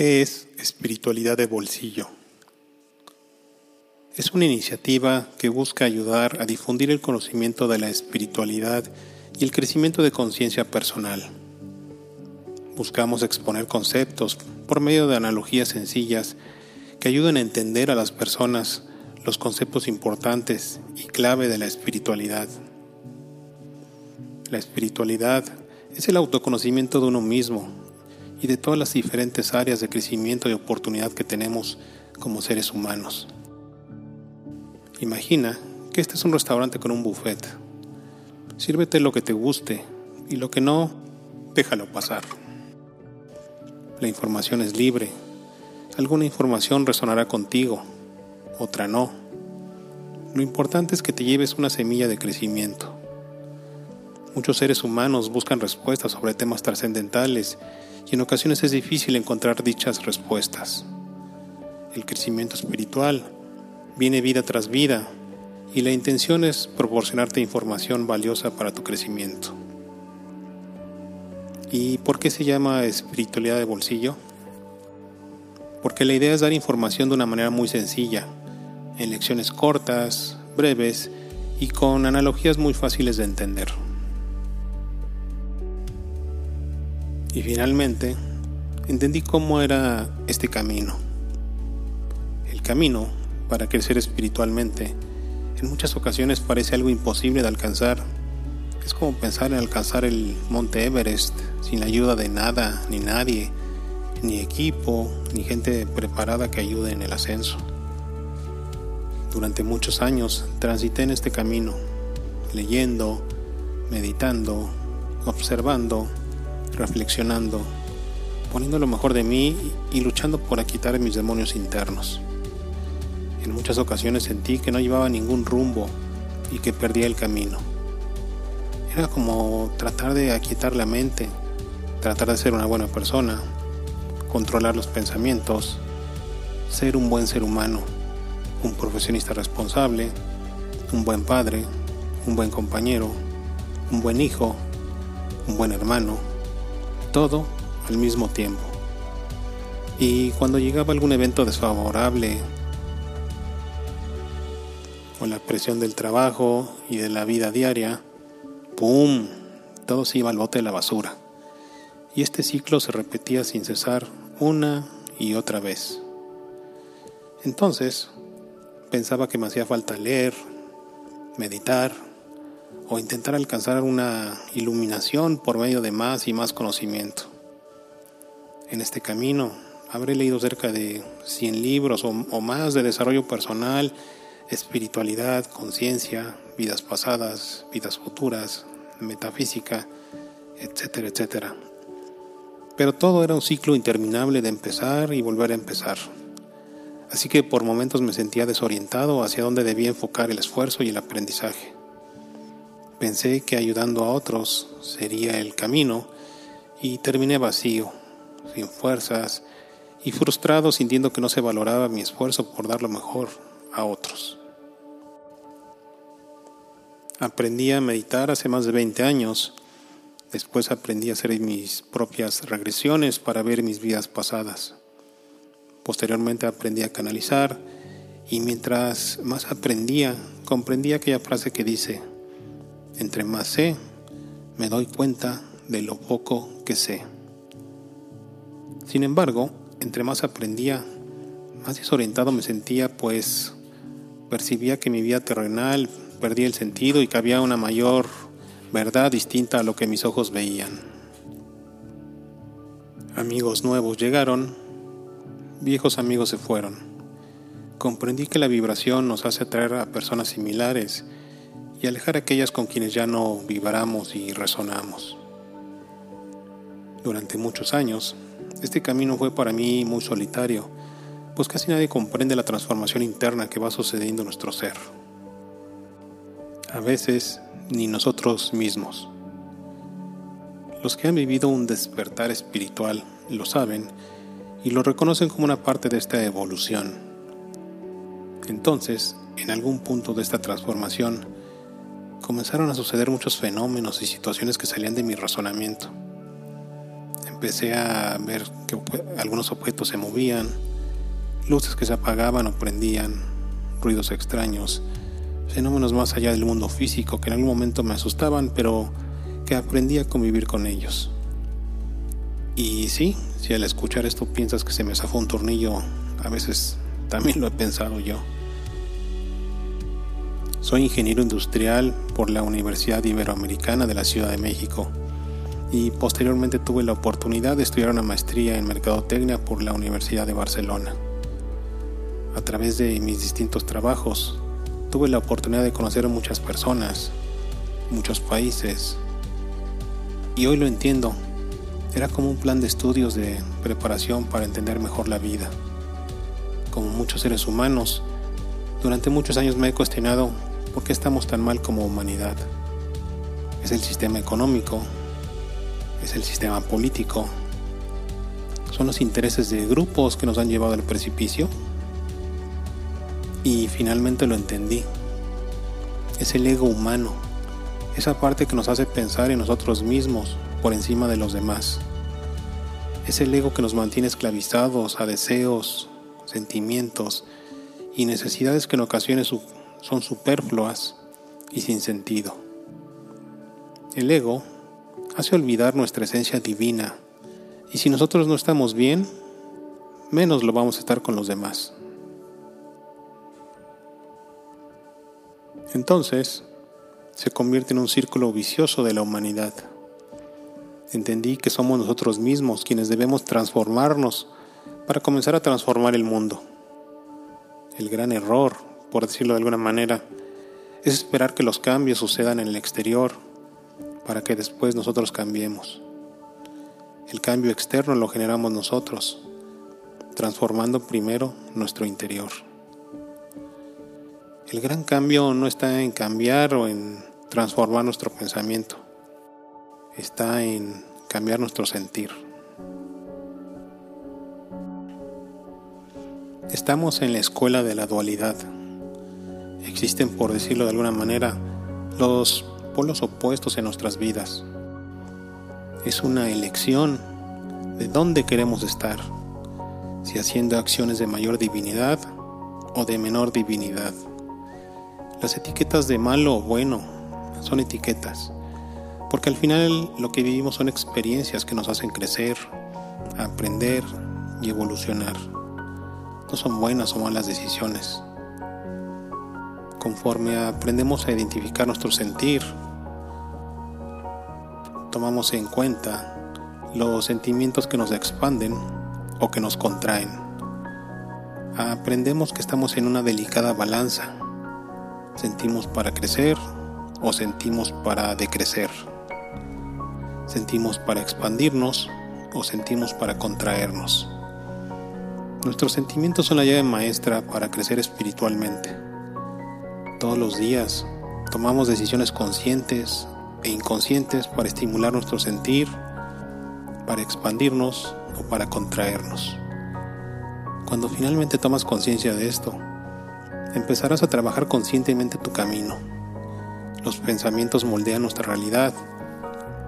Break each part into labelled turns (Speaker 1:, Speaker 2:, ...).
Speaker 1: ¿Qué es espiritualidad de bolsillo? Es una iniciativa que busca ayudar a difundir el conocimiento de la espiritualidad y el crecimiento de conciencia personal. Buscamos exponer conceptos por medio de analogías sencillas que ayuden a entender a las personas los conceptos importantes y clave de la espiritualidad. La espiritualidad es el autoconocimiento de uno mismo y de todas las diferentes áreas de crecimiento y oportunidad que tenemos como seres humanos. Imagina que este es un restaurante con un buffet. Sírvete lo que te guste y lo que no, déjalo pasar. La información es libre. Alguna información resonará contigo, otra no. Lo importante es que te lleves una semilla de crecimiento. Muchos seres humanos buscan respuestas sobre temas trascendentales y en ocasiones es difícil encontrar dichas respuestas. El crecimiento espiritual viene vida tras vida y la intención es proporcionarte información valiosa para tu crecimiento. ¿Y por qué se llama espiritualidad de bolsillo? Porque la idea es dar información de una manera muy sencilla, en lecciones cortas, breves y con analogías muy fáciles de entender. Y finalmente, entendí cómo era este camino. El camino para crecer espiritualmente en muchas ocasiones parece algo imposible de alcanzar. Es como pensar en alcanzar el monte Everest sin la ayuda de nada ni nadie, ni equipo, ni gente preparada que ayude en el ascenso. Durante muchos años transité en este camino, leyendo, meditando, observando, reflexionando, poniendo lo mejor de mí y luchando por quitar mis demonios internos. En muchas ocasiones sentí que no llevaba ningún rumbo y que perdía el camino. Era como tratar de aquietar la mente, tratar de ser una buena persona, controlar los pensamientos, ser un buen ser humano, un profesionista responsable, un buen padre, un buen compañero, un buen hijo, un buen hermano, todo al mismo tiempo. Y cuando llegaba algún evento desfavorable, o la presión del trabajo y de la vida diaria, ¡pum! Todo se iba al bote de la basura. Y este ciclo se repetía sin cesar una y otra vez. Entonces, pensaba que me hacía falta leer, meditar, o intentar alcanzar una iluminación por medio de más y más conocimiento. En este camino habré leído cerca de 100 libros o, más de desarrollo personal, espiritualidad, conciencia, vidas pasadas, vidas futuras, metafísica, etcétera, etcétera. Pero todo era un ciclo interminable de empezar y volver a empezar. Así que por momentos me sentía desorientado hacia dónde debía enfocar el esfuerzo y el aprendizaje. Pensé que ayudando a otros sería el camino y terminé vacío, sin fuerzas y frustrado sintiendo que no se valoraba mi esfuerzo por dar lo mejor a otros. Aprendí a meditar hace más de 20 años. Después aprendí a hacer mis propias regresiones para ver mis vidas pasadas. Posteriormente aprendí a canalizar y mientras más aprendía, comprendí aquella frase que dice, entre más sé, me doy cuenta de lo poco que sé. Sin embargo, entre más aprendía, más desorientado me sentía, pues percibía que mi vida terrenal perdía el sentido y que había una mayor verdad distinta a lo que mis ojos veían. Amigos nuevos llegaron, viejos amigos se fueron. Comprendí que la vibración nos hace atraer a personas similares y alejar aquellas con quienes ya no vibramos y resonamos. Durante muchos años, este camino fue para mí muy solitario, pues casi nadie comprende la transformación interna que va sucediendo en nuestro ser. A veces, ni nosotros mismos. Los que han vivido un despertar espiritual lo saben y lo reconocen como una parte de esta evolución. Entonces, en algún punto de esta transformación, comenzaron a suceder muchos fenómenos y situaciones que salían de mi razonamiento. empecé a ver que algunos objetos se movían, luces que se apagaban o prendían, ruidos extraños, fenómenos más allá del mundo físico que en algún momento me asustaban, pero que aprendí a convivir con ellos. Y sí, si al escuchar esto piensas que se me zafó un tornillo, a veces también lo he pensado yo. Soy ingeniero industrial por la Universidad Iberoamericana de la Ciudad de México y posteriormente tuve la oportunidad de estudiar una maestría en Mercadotecnia por la Universidad de Barcelona. A través de mis distintos trabajos, tuve la oportunidad de conocer a muchas personas, muchos países, y hoy lo entiendo. Era como un plan de estudios de preparación para entender mejor la vida. Como muchos seres humanos, durante muchos años me he cuestionado por qué estamos tan mal como humanidad. Es el sistema económico, es el sistema político, son los intereses de grupos que nos han llevado al precipicio. Y finalmente lo entendí. Es el ego humano, esa parte que nos hace pensar en nosotros mismos por encima de los demás. Es el ego que nos mantiene esclavizados a deseos, sentimientos y necesidades que en ocasiones son superfluas y sin sentido. El ego hace olvidar nuestra esencia divina y si nosotros no estamos bien, menos lo vamos a estar con los demás. Entonces, se convierte en un círculo vicioso de la humanidad. Entendí que somos nosotros mismos quienes debemos transformarnos para comenzar a transformar el mundo. El gran error, por decirlo de alguna manera, es esperar que los cambios sucedan en el exterior para que después nosotros cambiemos. El cambio externo lo generamos nosotros, transformando primero nuestro interior. El gran cambio no está en cambiar o en transformar nuestro pensamiento, está en cambiar nuestro sentir. Estamos en la escuela de la dualidad. Existen, por decirlo de alguna manera, los polos opuestos en nuestras vidas. Es una elección de dónde queremos estar, si haciendo acciones de mayor divinidad o de menor divinidad. Las etiquetas de malo o bueno son etiquetas, porque al final lo que vivimos son experiencias que nos hacen crecer, aprender y evolucionar. No son buenas o malas decisiones. Conforme aprendemos a identificar nuestro sentir, tomamos en cuenta los sentimientos que nos expanden o que nos contraen. Aprendemos que estamos en una delicada balanza Sentimos para crecer o sentimos para decrecer. Sentimos para expandirnos o sentimos para contraernos. Nuestros sentimientos son la llave maestra para crecer espiritualmente. Todos los días tomamos decisiones conscientes e inconscientes para estimular nuestro sentir, para expandirnos o para contraernos. Cuando finalmente tomas conciencia de esto, empezarás a trabajar conscientemente tu camino. Los pensamientos moldean nuestra realidad,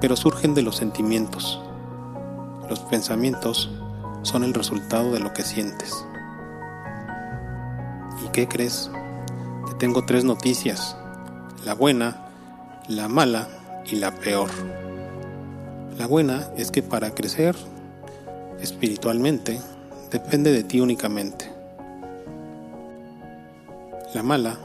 Speaker 1: pero surgen de los sentimientos. Los pensamientos son el resultado de lo que sientes. ¿Y qué crees? Te tengo tres noticias, la buena, la mala y la peor. La buena es que para crecer espiritualmente depende de ti únicamente. La mala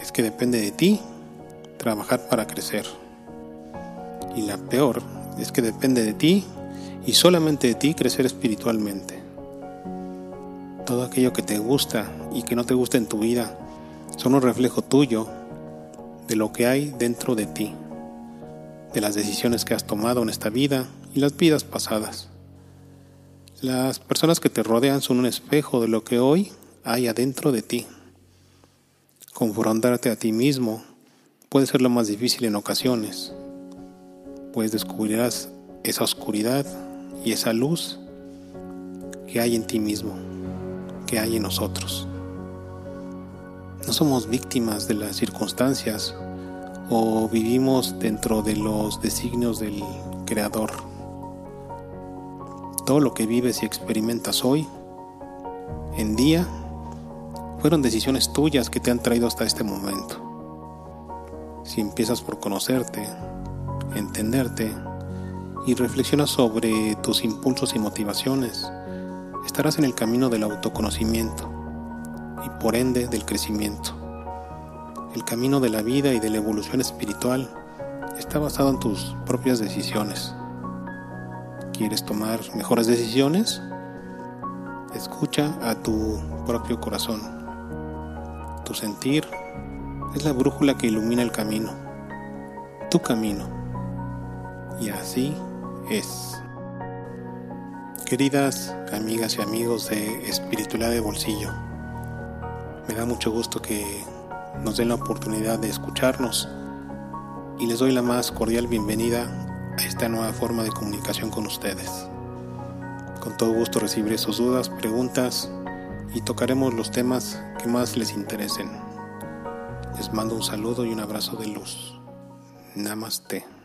Speaker 1: es que depende de ti trabajar para crecer. Y la peor es que depende de ti y solamente de ti crecer espiritualmente. Todo aquello que te gusta y que no te gusta en tu vida son un reflejo tuyo de lo que hay dentro de ti, de las decisiones que has tomado en esta vida y las vidas pasadas. Las personas que te rodean son un espejo de lo que hoy hay adentro de ti. Confrontarte a ti mismo puede ser lo más difícil en ocasiones, pues descubrirás esa oscuridad y esa luz que hay en ti mismo, que hay en nosotros. No somos víctimas de las circunstancias o vivimos dentro de los designios del Creador. Todo lo que vives y experimentas hoy, en día, fueron decisiones tuyas que te han traído hasta este momento. Si empiezas por conocerte, entenderte y reflexionas sobre tus impulsos y motivaciones, estarás en el camino del autoconocimiento y por ende del crecimiento. El camino de la vida y de la evolución espiritual está basado en tus propias decisiones. ¿Quieres tomar mejores decisiones? Escucha a tu propio corazón. Tu sentir es la brújula que ilumina el camino, tu camino. Y así es. Queridas amigas y amigos de Espiritualidad de Bolsillo, me da mucho gusto que nos den la oportunidad de escucharnos y les doy la más cordial bienvenida a esta nueva forma de comunicación con ustedes. Con todo gusto recibiré sus dudas, preguntas y tocaremos los temas que más les interesen. Les mando un saludo y un abrazo de luz. Namaste.